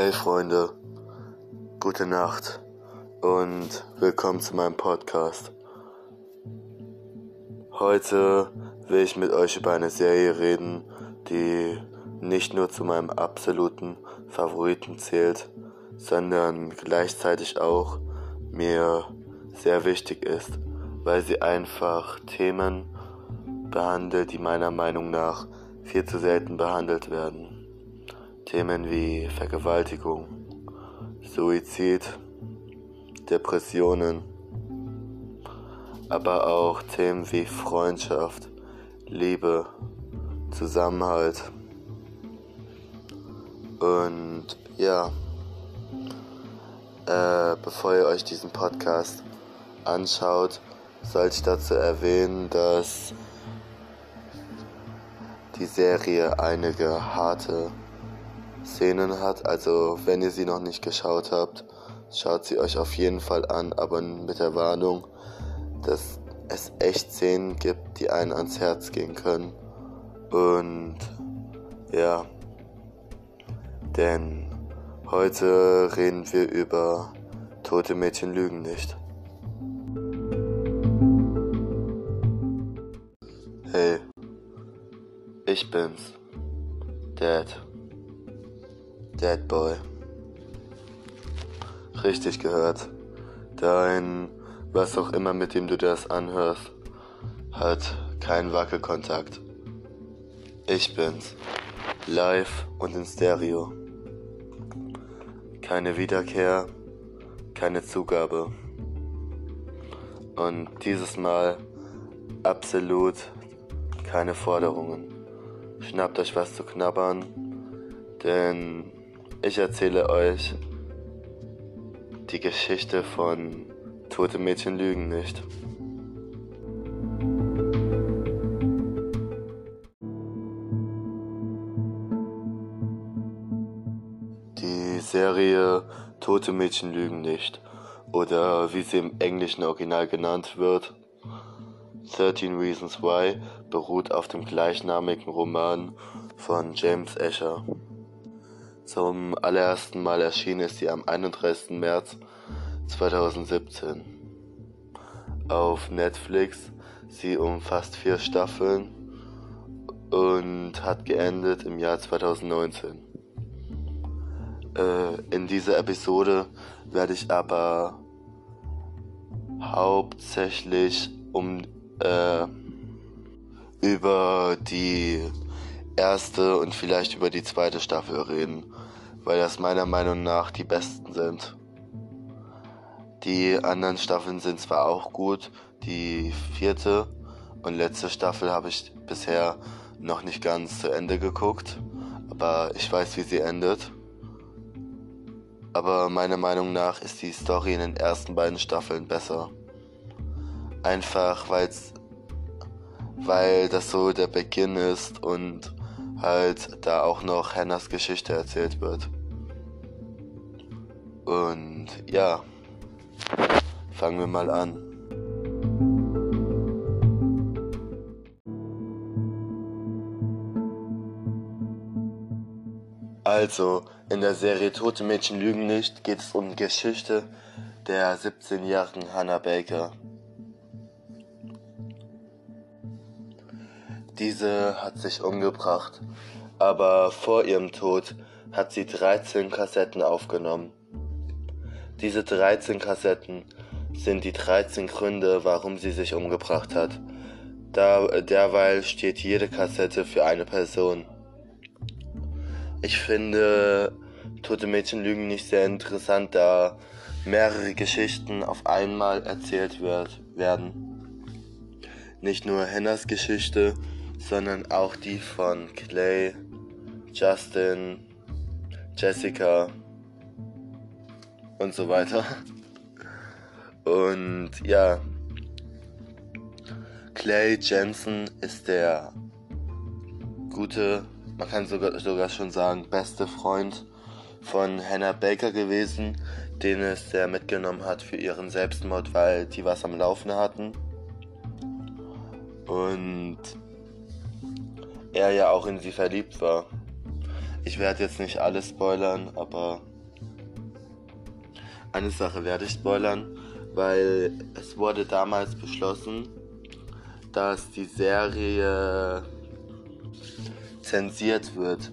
Hey Freunde, gute Nacht und willkommen zu meinem Podcast. Heute will ich mit euch über eine Serie reden, die nicht nur zu meinem absoluten Favoriten zählt, sondern gleichzeitig auch mir sehr wichtig ist, weil sie einfach Themen behandelt, die meiner Meinung nach viel zu selten behandelt werden. Themen wie Vergewaltigung, Suizid, Depressionen, aber auch Themen wie Freundschaft, Liebe, Zusammenhalt. Und ja, äh, bevor ihr euch diesen Podcast anschaut, sollte ich dazu erwähnen, dass die Serie einige harte Szenen hat. Also wenn ihr sie noch nicht geschaut habt, schaut sie euch auf jeden Fall an, aber mit der Warnung, dass es echt Szenen gibt, die einen ans Herz gehen können. Und ja, denn heute reden wir über Tote Mädchen lügen nicht. Hey, ich bin's, Dad. Dead Boy. Richtig gehört. Dein, was auch immer mit dem du das anhörst, hat keinen Wackelkontakt. Ich bin's. Live und in Stereo. Keine Wiederkehr, keine Zugabe. Und dieses Mal absolut keine Forderungen. Schnappt euch was zu knabbern, denn ich erzähle euch die Geschichte von Tote Mädchen lügen nicht. Die Serie Tote Mädchen lügen nicht oder wie sie im englischen Original genannt wird, 13 Reasons Why beruht auf dem gleichnamigen Roman von James Escher. Zum allerersten Mal erschienen ist sie am 31. März 2017 auf Netflix. Sie umfasst vier Staffeln und hat geendet im Jahr 2019. Äh, in dieser Episode werde ich aber hauptsächlich um äh, über die erste und vielleicht über die zweite Staffel reden weil das meiner Meinung nach die besten sind. Die anderen Staffeln sind zwar auch gut, die vierte und letzte Staffel habe ich bisher noch nicht ganz zu Ende geguckt, aber ich weiß, wie sie endet. Aber meiner Meinung nach ist die Story in den ersten beiden Staffeln besser. Einfach weil's, weil das so der Beginn ist und halt da auch noch Hannahs Geschichte erzählt wird. Und ja, fangen wir mal an. Also, in der Serie Tote Mädchen lügen nicht geht es um die Geschichte der 17-jährigen Hannah Baker. Diese hat sich umgebracht, aber vor ihrem Tod hat sie 13 Kassetten aufgenommen. Diese 13 Kassetten sind die 13 Gründe, warum sie sich umgebracht hat. Da, derweil steht jede Kassette für eine Person. Ich finde Tote Mädchen lügen nicht sehr interessant, da mehrere Geschichten auf einmal erzählt wird, werden. Nicht nur Hennas Geschichte, sondern auch die von Clay, Justin, Jessica und so weiter. Und ja, Clay Jensen ist der gute, man kann sogar, sogar schon sagen, beste Freund von Hannah Baker gewesen, den es sehr mitgenommen hat für ihren Selbstmord, weil die was am Laufen hatten. Und er ja auch in sie verliebt war. Ich werde jetzt nicht alles spoilern, aber eine Sache werde ich spoilern, weil es wurde damals beschlossen, dass die Serie zensiert wird,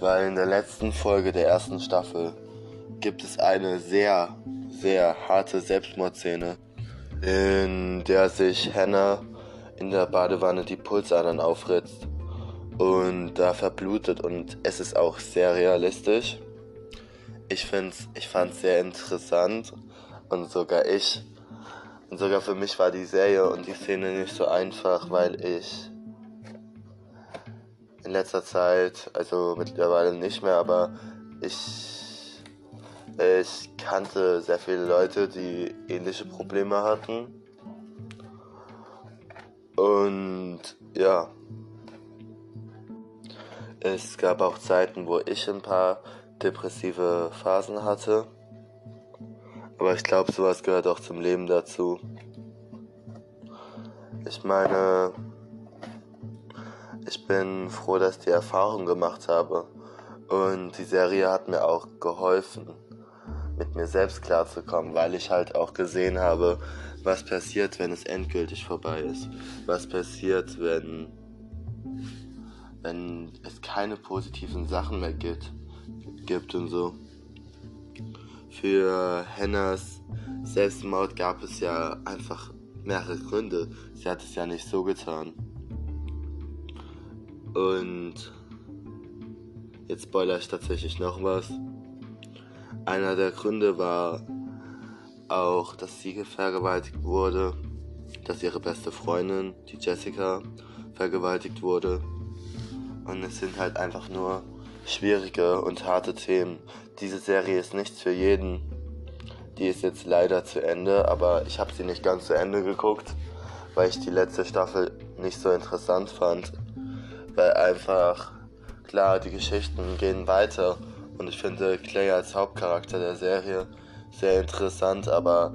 weil in der letzten Folge der ersten Staffel gibt es eine sehr, sehr harte Selbstmordszene, in der sich Hannah in der Badewanne die Pulsadern aufritzt und da verblutet und es ist auch sehr realistisch. Ich find's, ich fand's sehr interessant und sogar ich und sogar für mich war die Serie und die Szene nicht so einfach, weil ich in letzter Zeit, also mittlerweile nicht mehr, aber ich, ich kannte sehr viele Leute, die ähnliche Probleme hatten. Und ja, es gab auch Zeiten, wo ich ein paar depressive Phasen hatte. Aber ich glaube, sowas gehört auch zum Leben dazu. Ich meine, ich bin froh, dass ich die Erfahrung gemacht habe. Und die Serie hat mir auch geholfen, mit mir selbst klarzukommen, weil ich halt auch gesehen habe, was passiert, wenn es endgültig vorbei ist. Was passiert, wenn, wenn es keine positiven Sachen mehr gibt, gibt und so. Für Hennas Selbstmord gab es ja einfach mehrere Gründe. Sie hat es ja nicht so getan. Und jetzt spoiler ich tatsächlich noch was. Einer der Gründe war auch, dass sie vergewaltigt wurde, dass ihre beste Freundin, die Jessica, vergewaltigt wurde. Und es sind halt einfach nur schwierige und harte Themen. Diese Serie ist nichts für jeden. Die ist jetzt leider zu Ende, aber ich habe sie nicht ganz zu Ende geguckt, weil ich die letzte Staffel nicht so interessant fand weil einfach, klar, die Geschichten gehen weiter und ich finde Clay als Hauptcharakter der Serie sehr interessant, aber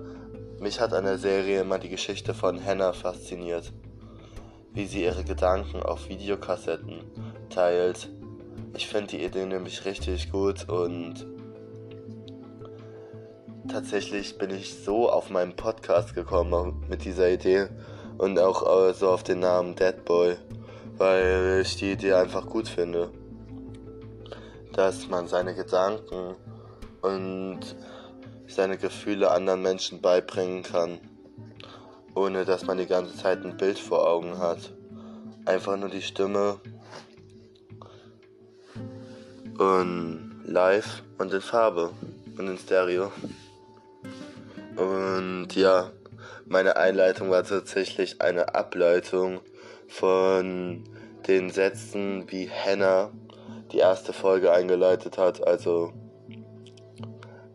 mich hat an der Serie immer die Geschichte von Hannah fasziniert. Wie sie ihre Gedanken auf Videokassetten teilt. Ich finde die Idee nämlich richtig gut und tatsächlich bin ich so auf meinen Podcast gekommen mit dieser Idee und auch so auf den Namen Dead Boy weil ich die Idee einfach gut finde, dass man seine Gedanken und seine Gefühle anderen Menschen beibringen kann, ohne dass man die ganze Zeit ein Bild vor Augen hat. Einfach nur die Stimme und live und in Farbe und in Stereo. Und ja, meine Einleitung war tatsächlich eine Ableitung von den Sätzen, wie Hannah die erste Folge eingeleitet hat. Also,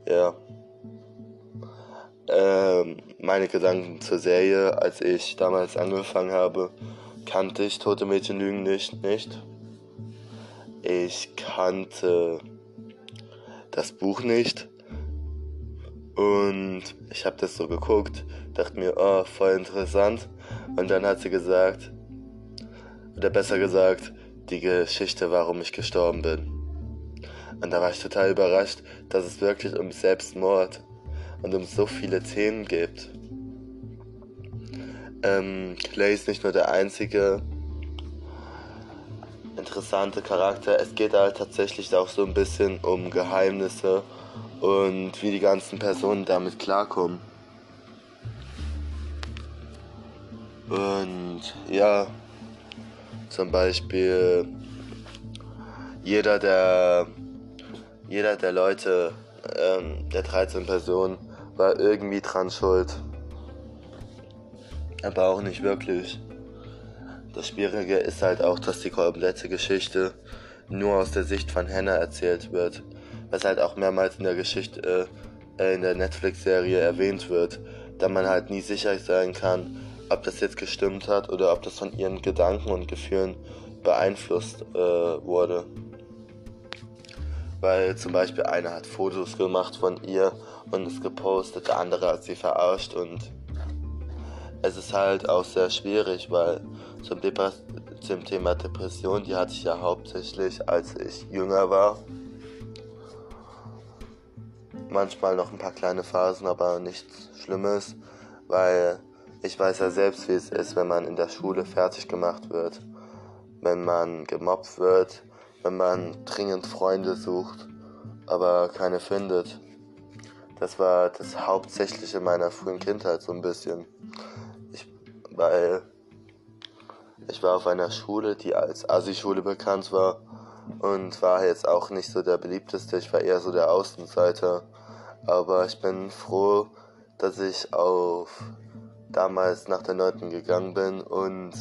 ja. Ähm, meine Gedanken zur Serie, als ich damals angefangen habe, kannte ich Tote Mädchen Lügen nicht, nicht. Ich kannte das Buch nicht. Und ich habe das so geguckt, dachte mir, oh, voll interessant. Und dann hat sie gesagt, oder besser gesagt, die Geschichte, warum ich gestorben bin. Und da war ich total überrascht, dass es wirklich um Selbstmord und um so viele Themen geht. Ähm, Clay ist nicht nur der einzige interessante Charakter, es geht halt tatsächlich auch so ein bisschen um Geheimnisse und wie die ganzen Personen damit klarkommen. Und ja, zum Beispiel jeder der, jeder der Leute, ähm, der 13 Personen, war irgendwie dran schuld. Aber auch nicht wirklich. Das Schwierige ist halt auch, dass die komplette Geschichte nur aus der Sicht von Hannah erzählt wird. Was halt auch mehrmals in der Geschichte, äh, in der Netflix-Serie erwähnt wird, da man halt nie sicher sein kann, ob das jetzt gestimmt hat oder ob das von ihren Gedanken und Gefühlen beeinflusst äh, wurde. Weil zum Beispiel einer hat Fotos gemacht von ihr und es gepostet, der andere hat sie verarscht und es ist halt auch sehr schwierig, weil zum, Dep zum Thema Depression, die hatte ich ja hauptsächlich, als ich jünger war. manchmal noch ein paar kleine Phasen, aber nichts Schlimmes, weil ich weiß ja selbst, wie es ist, wenn man in der Schule fertig gemacht wird, wenn man gemobbt wird, wenn man dringend Freunde sucht, aber keine findet. Das war das Hauptsächliche meiner frühen Kindheit so ein bisschen. Ich, weil ich war auf einer Schule, die als Assi-Schule bekannt war und war jetzt auch nicht so der beliebteste. Ich war eher so der Außenseiter. Aber ich bin froh, dass ich auf damals nach der 9. gegangen bin und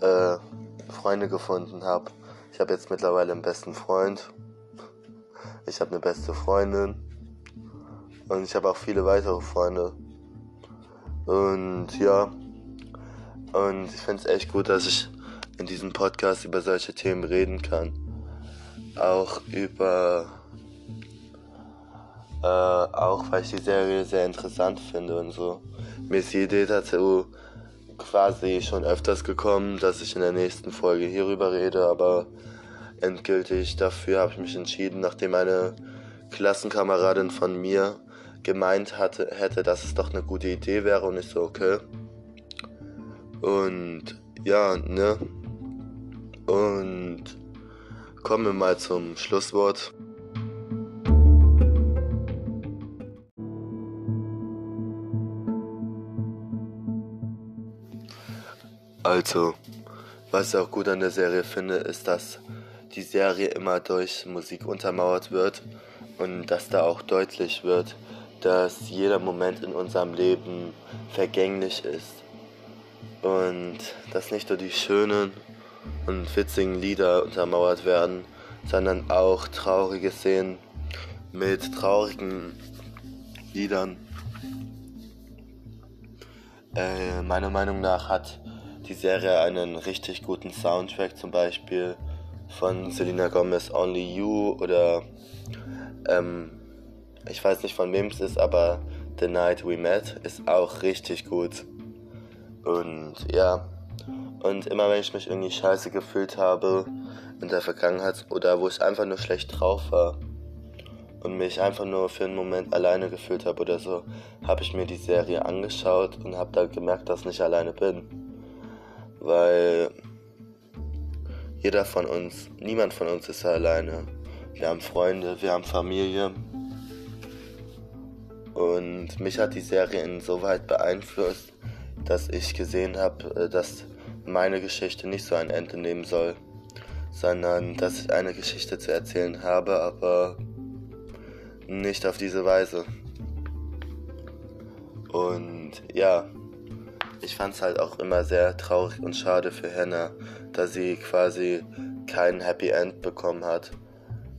äh, Freunde gefunden habe. Ich habe jetzt mittlerweile einen besten Freund. Ich habe eine beste Freundin. Und ich habe auch viele weitere Freunde. Und ja, und ich finde es echt gut, dass ich in diesem Podcast über solche Themen reden kann. Auch über, äh, auch weil ich die Serie sehr interessant finde und so. Mir ist die Idee dazu quasi schon öfters gekommen, dass ich in der nächsten Folge hierüber rede, aber endgültig dafür habe ich mich entschieden, nachdem eine Klassenkameradin von mir gemeint hatte, hätte, dass es doch eine gute Idee wäre und ich so, okay, und ja, ne? Und kommen wir mal zum Schlusswort. Also, was ich auch gut an der Serie finde, ist, dass die Serie immer durch Musik untermauert wird und dass da auch deutlich wird, dass jeder Moment in unserem Leben vergänglich ist und dass nicht nur die schönen und witzigen Lieder untermauert werden, sondern auch traurige Szenen mit traurigen Liedern. Äh, meiner Meinung nach hat die Serie einen richtig guten Soundtrack, zum Beispiel von Selena Gomez Only You oder ähm, ich weiß nicht von wem es ist, aber The Night We Met ist auch richtig gut. Und ja, und immer wenn ich mich irgendwie scheiße gefühlt habe in der Vergangenheit oder wo ich einfach nur schlecht drauf war und mich einfach nur für einen Moment alleine gefühlt habe oder so, habe ich mir die Serie angeschaut und habe da gemerkt, dass ich nicht alleine bin. Weil jeder von uns, niemand von uns ist alleine. Wir haben Freunde, wir haben Familie. Und mich hat die Serie insoweit beeinflusst, dass ich gesehen habe, äh, dass meine Geschichte nicht so ein Ende nehmen soll, sondern dass ich eine Geschichte zu erzählen habe, aber nicht auf diese Weise. Und ja, ich fand es halt auch immer sehr traurig und schade für Hannah, da sie quasi kein Happy End bekommen hat.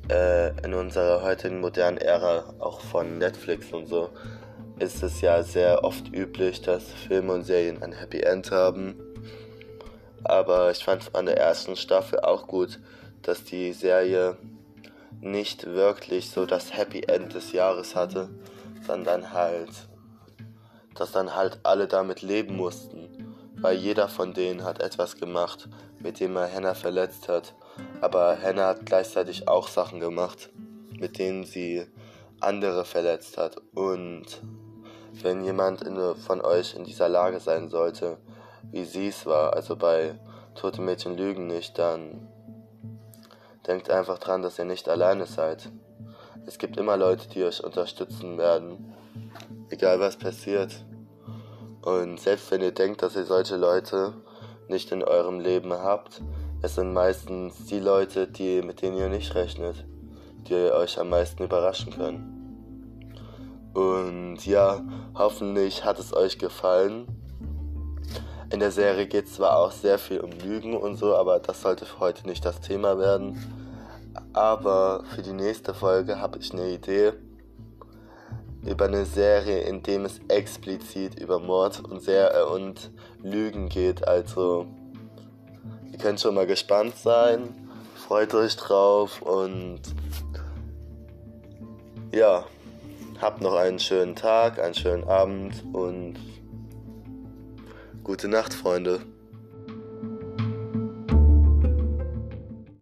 Äh, in unserer heutigen modernen Ära, auch von Netflix und so, ist es ja sehr oft üblich, dass Filme und Serien ein Happy End haben. Aber ich fand an der ersten Staffel auch gut, dass die Serie nicht wirklich so das Happy End des Jahres hatte, sondern halt, dass dann halt alle damit leben mussten, weil jeder von denen hat etwas gemacht, mit dem er Hannah verletzt hat. Aber Hannah hat gleichzeitig auch Sachen gemacht, mit denen sie andere verletzt hat und wenn jemand in, von euch in dieser Lage sein sollte, wie sie es war, also bei Tote Mädchen lügen nicht, dann denkt einfach dran, dass ihr nicht alleine seid. Es gibt immer Leute, die euch unterstützen werden, egal was passiert. Und selbst wenn ihr denkt, dass ihr solche Leute nicht in eurem Leben habt, es sind meistens die Leute, die, mit denen ihr nicht rechnet, die euch am meisten überraschen können. Und ja, hoffentlich hat es euch gefallen. In der Serie geht es zwar auch sehr viel um Lügen und so, aber das sollte für heute nicht das Thema werden. Aber für die nächste Folge habe ich eine Idee über eine Serie, in dem es explizit über Mord und, sehr, äh, und Lügen geht. Also, ihr könnt schon mal gespannt sein. Freut euch drauf und ja. Habt noch einen schönen Tag, einen schönen Abend und gute Nacht, Freunde.